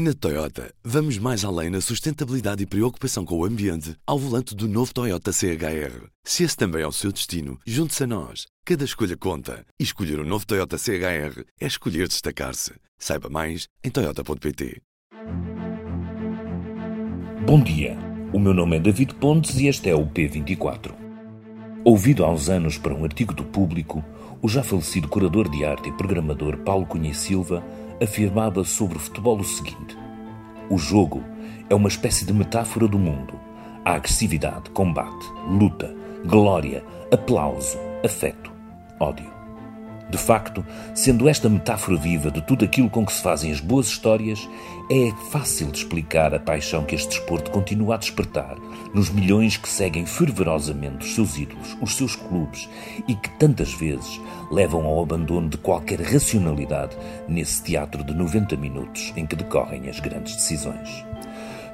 Na Toyota, vamos mais além na sustentabilidade e preocupação com o ambiente ao volante do novo Toyota CHR. Se esse também é o seu destino, junte-se a nós. Cada escolha conta. E escolher o um novo Toyota CHR é escolher destacar-se. Saiba mais em Toyota.pt. Bom dia. O meu nome é David Pontes e este é o P24. Ouvido há uns anos para um artigo do público, o já falecido curador de arte e programador Paulo Cunha Silva afirmava sobre o futebol o seguinte: O jogo é uma espécie de metáfora do mundo. Há agressividade, combate, luta, glória, aplauso, afeto, ódio. De facto, sendo esta metáfora viva de tudo aquilo com que se fazem as boas histórias, é fácil de explicar a paixão que este desporto continua a despertar nos milhões que seguem fervorosamente os seus ídolos, os seus clubes e que tantas vezes levam ao abandono de qualquer racionalidade nesse teatro de 90 minutos em que decorrem as grandes decisões.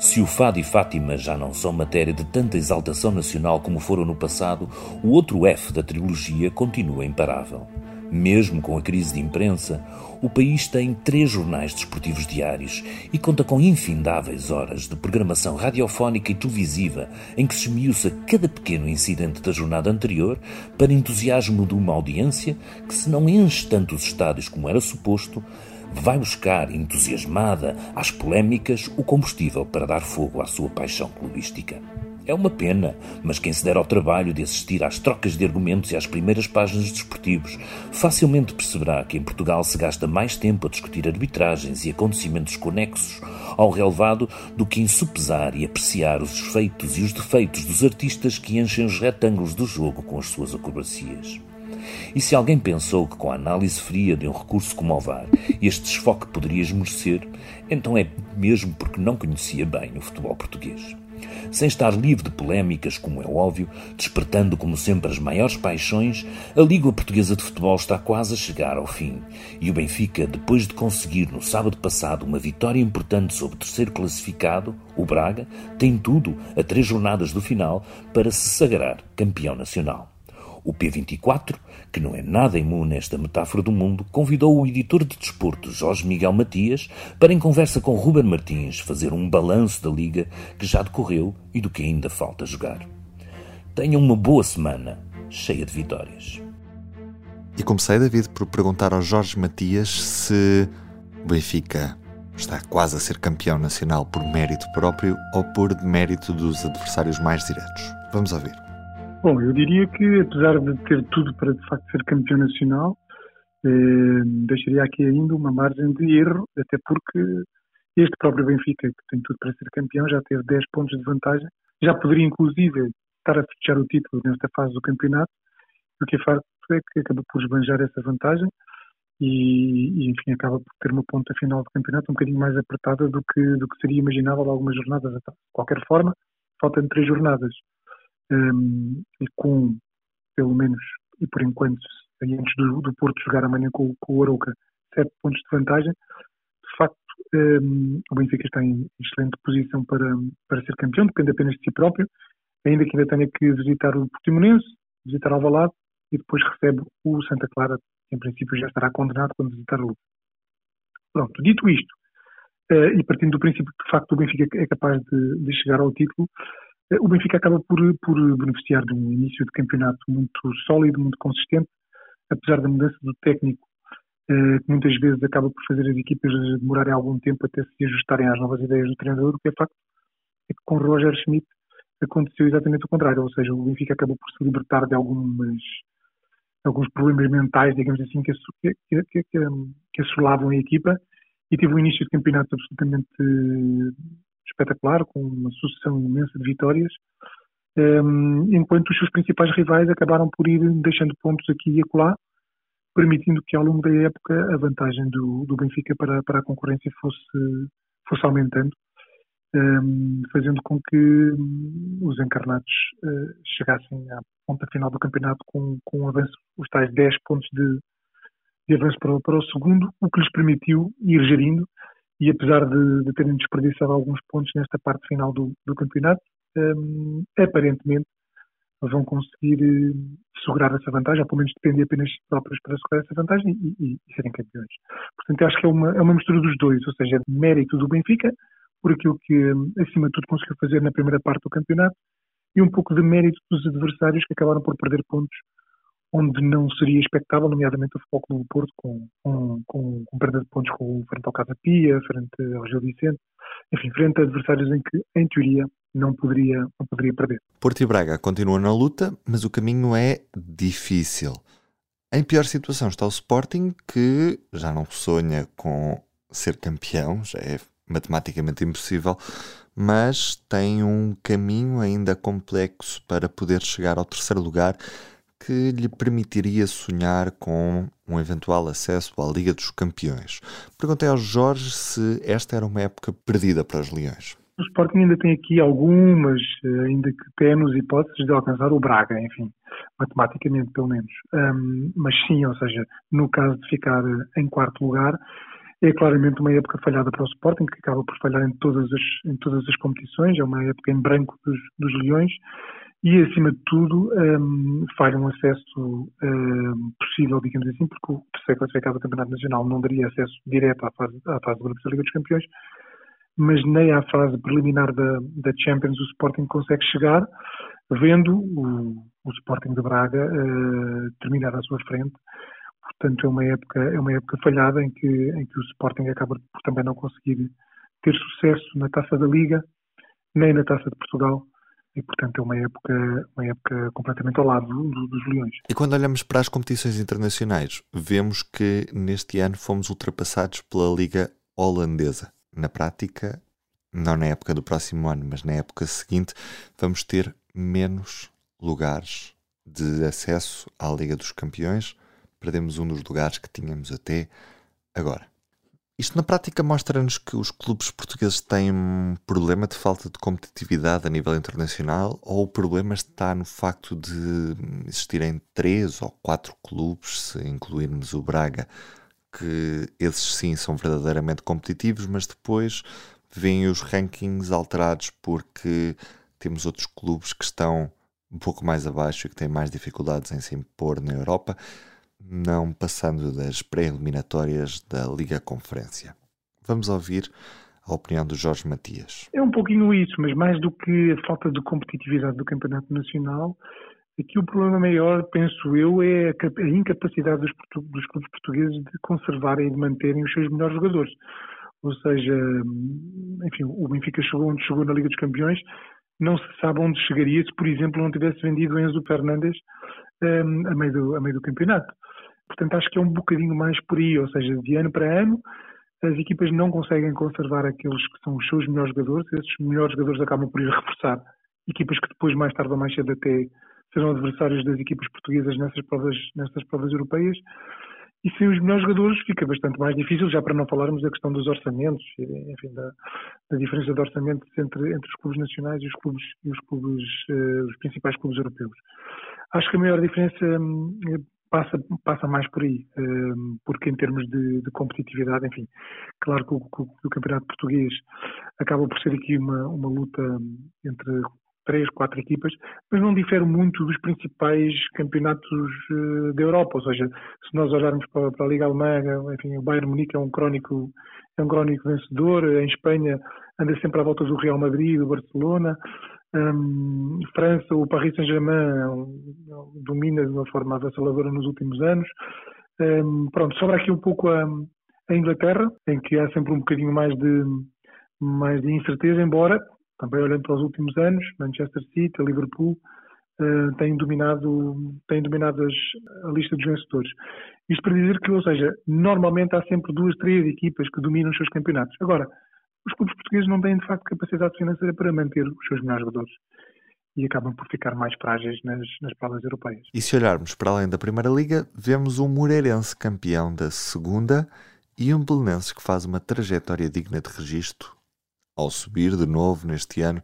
Se o Fado e Fátima já não são matéria de tanta exaltação nacional como foram no passado, o outro F da trilogia continua imparável. Mesmo com a crise de imprensa, o país tem três jornais desportivos diários e conta com infindáveis horas de programação radiofónica e televisiva em que se esmiuça cada pequeno incidente da jornada anterior para entusiasmo de uma audiência que, se não enche tanto os estádios como era suposto, vai buscar, entusiasmada, às polémicas, o combustível para dar fogo à sua paixão clubística. É uma pena, mas quem se der ao trabalho de assistir às trocas de argumentos e às primeiras páginas desportivos facilmente perceberá que em Portugal se gasta mais tempo a discutir arbitragens e acontecimentos conexos ao relevado do que em supesar e apreciar os feitos e os defeitos dos artistas que enchem os retângulos do jogo com as suas acrobacias. E se alguém pensou que com a análise fria de um recurso como o VAR este desfoque poderia esmorecer, então é mesmo porque não conhecia bem o futebol português sem estar livre de polémicas, como é óbvio, despertando como sempre as maiores paixões, a Liga Portuguesa de Futebol está quase a chegar ao fim. E o Benfica, depois de conseguir no sábado passado uma vitória importante sobre o terceiro classificado, o Braga, tem tudo, a três jornadas do final, para se sagrar campeão nacional. O P24, que não é nada imune a esta metáfora do mundo, convidou o editor de desporto Jorge Miguel Matias para, em conversa com Ruben Martins, fazer um balanço da liga que já decorreu e do que ainda falta jogar. Tenham uma boa semana, cheia de vitórias. E comecei, David, por perguntar ao Jorge Matias se o Benfica está quase a ser campeão nacional por mérito próprio ou por mérito dos adversários mais diretos. Vamos ouvir. Bom, eu diria que, apesar de ter tudo para de facto ser campeão nacional, eh, deixaria aqui ainda uma margem de erro, até porque este próprio Benfica, que tem tudo para ser campeão, já teve 10 pontos de vantagem, já poderia inclusive estar a fechar o título nesta fase do campeonato, o que é facto é que acaba por esbanjar essa vantagem e, e, enfim, acaba por ter uma ponta final do campeonato um bocadinho mais apertada do que, do que seria imaginável algumas jornadas atrás. De qualquer forma, faltam três jornadas um, e com, pelo menos, e por enquanto, antes do, do Porto jogar amanhã com, com o Arouca, sete pontos de vantagem, de facto, um, o Benfica está em excelente posição para, para ser campeão, depende apenas de si próprio, ainda que ainda tenha que visitar o Portimonense, visitar Alvalade e depois recebe o Santa Clara, que em princípio já estará condenado quando visitar a Luta. Pronto, dito isto, uh, e partindo do princípio que de facto o Benfica é capaz de, de chegar ao título, eh, o Benfica acaba por, por beneficiar de um início de campeonato muito sólido, muito consistente, apesar da mudança do técnico, eh, que muitas vezes acaba por fazer as equipas demorarem algum tempo até se ajustarem às novas ideias do treinador, o que é facto é que com Roger Schmidt aconteceu exatamente o contrário, ou seja, o Benfica acabou por se libertar de algumas alguns problemas mentais, digamos assim, que, que, que, que, assolavam a equipa e teve um início de campeonato absolutamente espetacular, com uma sucessão imensa de vitórias, um, enquanto os seus principais rivais acabaram por ir deixando pontos aqui e acolá, permitindo que ao longo da época a vantagem do, do Benfica para, para a concorrência fosse, fosse aumentando, um, fazendo com que os encarnados uh, chegassem à ponta final do campeonato com, com um avanço, os tais 10 pontos de, de avanço para, para o segundo, o que lhes permitiu ir gerindo e apesar de, de terem desperdiçado alguns pontos nesta parte final do, do campeonato, um, aparentemente vão conseguir uh, segurar essa vantagem, ou pelo menos depender apenas de próprios para segurar essa vantagem e, e, e serem campeões. Portanto, acho que é uma, é uma mistura dos dois, ou seja, mérito do Benfica, por aquilo que, acima de tudo, conseguiu fazer na primeira parte do campeonato, e um pouco de mérito dos adversários que acabaram por perder pontos onde não seria expectável, nomeadamente o Futebol Clube do Porto, com, com, com, com perda de pontos com, frente ao Casa Pia, frente ao Gil Vicente, enfim, frente a adversários em que, em teoria, não poderia, não poderia perder. Porto e Braga continuam na luta, mas o caminho é difícil. Em pior situação está o Sporting, que já não sonha com ser campeão, já é matematicamente impossível, mas tem um caminho ainda complexo para poder chegar ao terceiro lugar que lhe permitiria sonhar com um eventual acesso à Liga dos Campeões. Perguntei ao Jorge se esta era uma época perdida para os Leões. O Sporting ainda tem aqui algumas, eh, ainda que tenos hipóteses de alcançar o Braga, enfim, matematicamente pelo menos. Um, mas sim, ou seja, no caso de ficar eh, em quarto lugar, é claramente uma época falhada para o Sporting, que acaba por falhar em todas as, em todas as competições, é uma época em branco dos, dos Leões, e, acima de tudo, um, falha um acesso um, possível, digamos assim, porque o terceiro classificado do Campeonato Nacional não daria acesso direto à fase, à fase da Liga dos Campeões, mas nem à fase preliminar da, da Champions o Sporting consegue chegar, vendo o, o Sporting de Braga uh, terminar à sua frente. Portanto, é uma época, é uma época falhada em que, em que o Sporting acaba por também não conseguir ter sucesso na Taça da Liga, nem na Taça de Portugal, e portanto é uma época, uma época completamente ao lado do, dos Leões. E quando olhamos para as competições internacionais, vemos que neste ano fomos ultrapassados pela Liga Holandesa. Na prática, não na época do próximo ano, mas na época seguinte, vamos ter menos lugares de acesso à Liga dos Campeões. Perdemos um dos lugares que tínhamos até agora. Isto na prática mostra-nos que os clubes portugueses têm um problema de falta de competitividade a nível internacional ou o problema está no facto de existirem três ou quatro clubes, se incluirmos o Braga, que esses sim são verdadeiramente competitivos, mas depois vêm os rankings alterados porque temos outros clubes que estão um pouco mais abaixo e que têm mais dificuldades em se impor na Europa não passando das pré-eliminatórias da Liga Conferência. Vamos ouvir a opinião do Jorge Matias. É um pouquinho isso, mas mais do que a falta de competitividade do Campeonato Nacional, aqui o problema maior, penso eu, é a incapacidade dos, dos clubes portugueses de conservarem e de manterem os seus melhores jogadores. Ou seja, enfim, o Benfica chegou onde chegou na Liga dos Campeões, não se sabe onde chegaria se, por exemplo, não tivesse vendido Enzo Fernandes um, a, meio do, a meio do campeonato. Portanto, acho que é um bocadinho mais por aí, ou seja, de ano para ano, as equipas não conseguem conservar aqueles que são os seus melhores jogadores, esses melhores jogadores acabam por ir reforçar equipas que depois, mais tarde ou mais cedo, até serão adversários das equipas portuguesas nessas provas, nessas provas europeias. E sem os melhores jogadores fica bastante mais difícil, já para não falarmos da questão dos orçamentos, enfim, da, da diferença de orçamentos entre, entre os clubes nacionais e os clubes, e os, clubes uh, os principais clubes europeus. Acho que a maior diferença hum, passa, passa mais por aí, hum, porque em termos de, de competitividade, enfim, claro que o, que o, campeonato português acaba por ser aqui uma, uma luta entre três, quatro equipas, mas não difere muito dos principais campeonatos uh, da Europa, ou seja, se nós olharmos para, para, a Liga Alemã, enfim, o Bayern Munique é um crónico, é um crónico vencedor, em Espanha anda sempre à volta do Real Madrid, do Barcelona, um, França, o Paris Saint-Germain domina de uma forma avassaladora nos últimos anos. Um, pronto, sobra aqui um pouco a, a, Inglaterra, em que há sempre um bocadinho mais de, mais de incerteza, embora, também olhando para os últimos anos, Manchester City, Liverpool, uh, têm dominado, têm dominado as, a lista dos vencedores. Isto para dizer que, ou seja, normalmente há sempre duas, três equipas que dominam os seus campeonatos. Agora, os clubes portugueses não têm de facto capacidade financeira para manter os seus melhores jogadores e acabam por ficar mais frágeis nas, nas provas europeias. E se olharmos para além da Primeira Liga, vemos um Moreirense campeão da Segunda e um Belenenses que faz uma trajetória digna de registro ao subir de novo neste ano,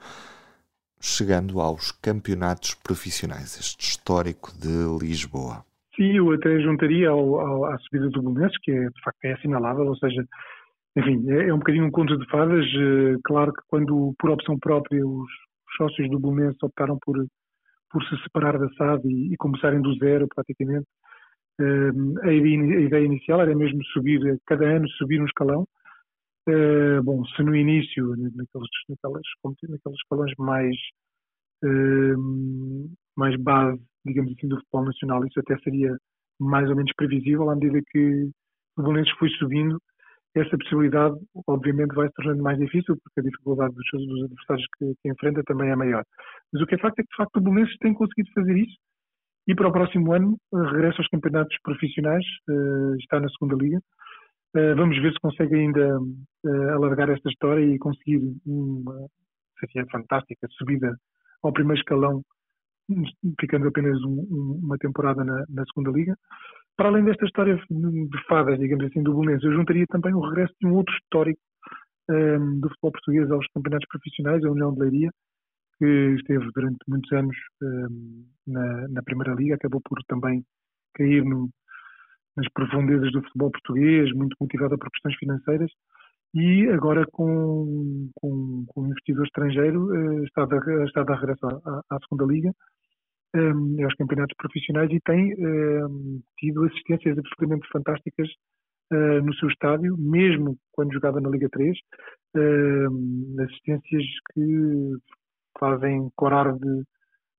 chegando aos campeonatos profissionais, este histórico de Lisboa. Sim, eu até juntaria ao, ao, à subida do Belenenses, que é, de facto é assinalável, ou seja, enfim, é, é um bocadinho um conto de fadas. Eh, claro que quando, por opção própria, os sócios do Bolonense optaram por, por se separar da SAD e, e começarem do zero praticamente. Uh, a, ideia, a, ideia, inicial era mesmo subir, cada ano subir um escalão. Uh, bom, se no início, naqueles, naquelas, naqueles escalões mais, mais base, digamos assim, do futebol nacional, isso até seria mais ou menos previsível à medida que o Belenenses foi subindo essa possibilidade, obviamente, vai se tornando mais difícil, porque a dificuldade dos, dos adversários que, que, enfrenta também é maior. Mas o que é facto é que, de facto, o Belenenses tem conseguido fazer isso e para o próximo ano regressa aos campeonatos profissionais, uh, está na segunda liga. Uh, vamos ver se consegue ainda alargar esta história e conseguir uma, seria fantástica, subida ao primeiro escalão, ficando apenas um, um, uma temporada na, na segunda liga para além desta história de fadas, digamos assim, do Bolonense, eu juntaria também o regresso de um outro histórico um, do futebol português aos campeonatos profissionais, a União de Leiria, que esteve durante muitos anos um, na, na, Primeira Liga, acabou por também cair no, nas profundezas do futebol português, muito motivada por questões financeiras, e agora com, com, com um investidor estrangeiro uh, está, de, está de regresso à, à Segunda Liga um, aos campeonatos profissionais e tem um, tido assistências absolutamente fantásticas uh, no seu estádio, mesmo quando jogava na Liga 3, uh, assistências que fazem corar de,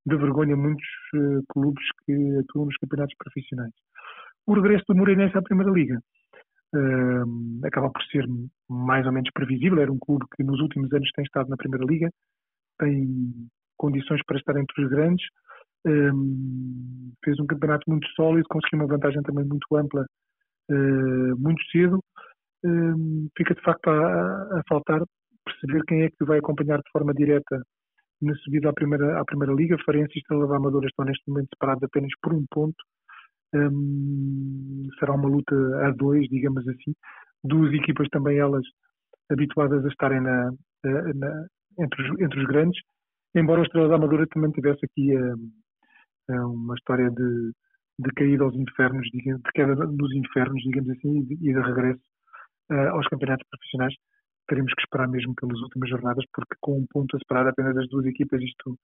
de vergonha muitos uh, clubes que atuam nos campeonatos profissionais. O regresso do Moreirense à Primeira Liga acaba por ser mais ou menos previsível. Era um clube que nos últimos anos tem estado na Primeira Liga, tem condições para estar entre os grandes, um, fez um campeonato muito sólido, conseguiu uma vantagem também muito ampla uh, muito cedo. Um, fica de facto a, a, faltar perceber quem é que vai acompanhar de forma direta na subida à primeira, à primeira liga. Farense e Estrela da Amadora estão neste momento separados apenas por um ponto. Um, será uma luta a dois, digamos assim. Duas equipas também elas habituadas a estarem na, na, entre, os, entre os grandes, embora o Estrela da Amadora também tivesse aqui é uma história de, de caída aos infernos, de queda nos infernos, digamos assim, e de, e de regresso uh, aos campeonatos profissionais. Teremos que esperar mesmo pelas últimas jornadas, porque com um ponto a separar apenas as duas equipas, isto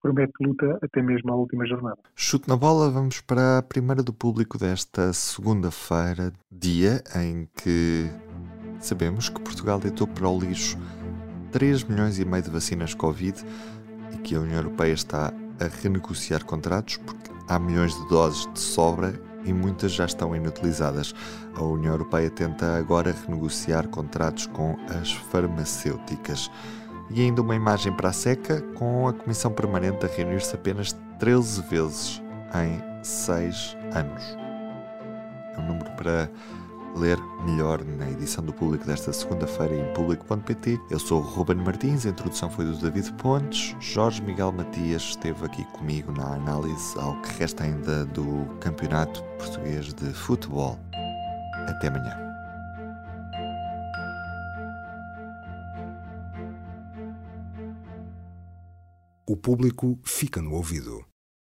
promete luta até mesmo à última jornada. Chute na bola, vamos para a primeira do público desta segunda-feira, dia em que sabemos que Portugal deitou para o lixo 3 milhões e meio de vacinas Covid e que a União Europeia está a renegociar contratos porque há milhões de doses de sobra e muitas já estão inutilizadas. A União Europeia tenta agora renegociar contratos com as farmacêuticas. E ainda uma imagem para a seca, com a Comissão Permanente a reunir-se apenas 13 vezes em 6 anos. É um número para ler melhor na edição do Público desta segunda-feira em público.pt. Eu sou o Ruben Martins, a introdução foi do David Pontes, Jorge Miguel Matias esteve aqui comigo na análise ao que resta ainda do Campeonato Português de Futebol. Até amanhã. O público fica no ouvido.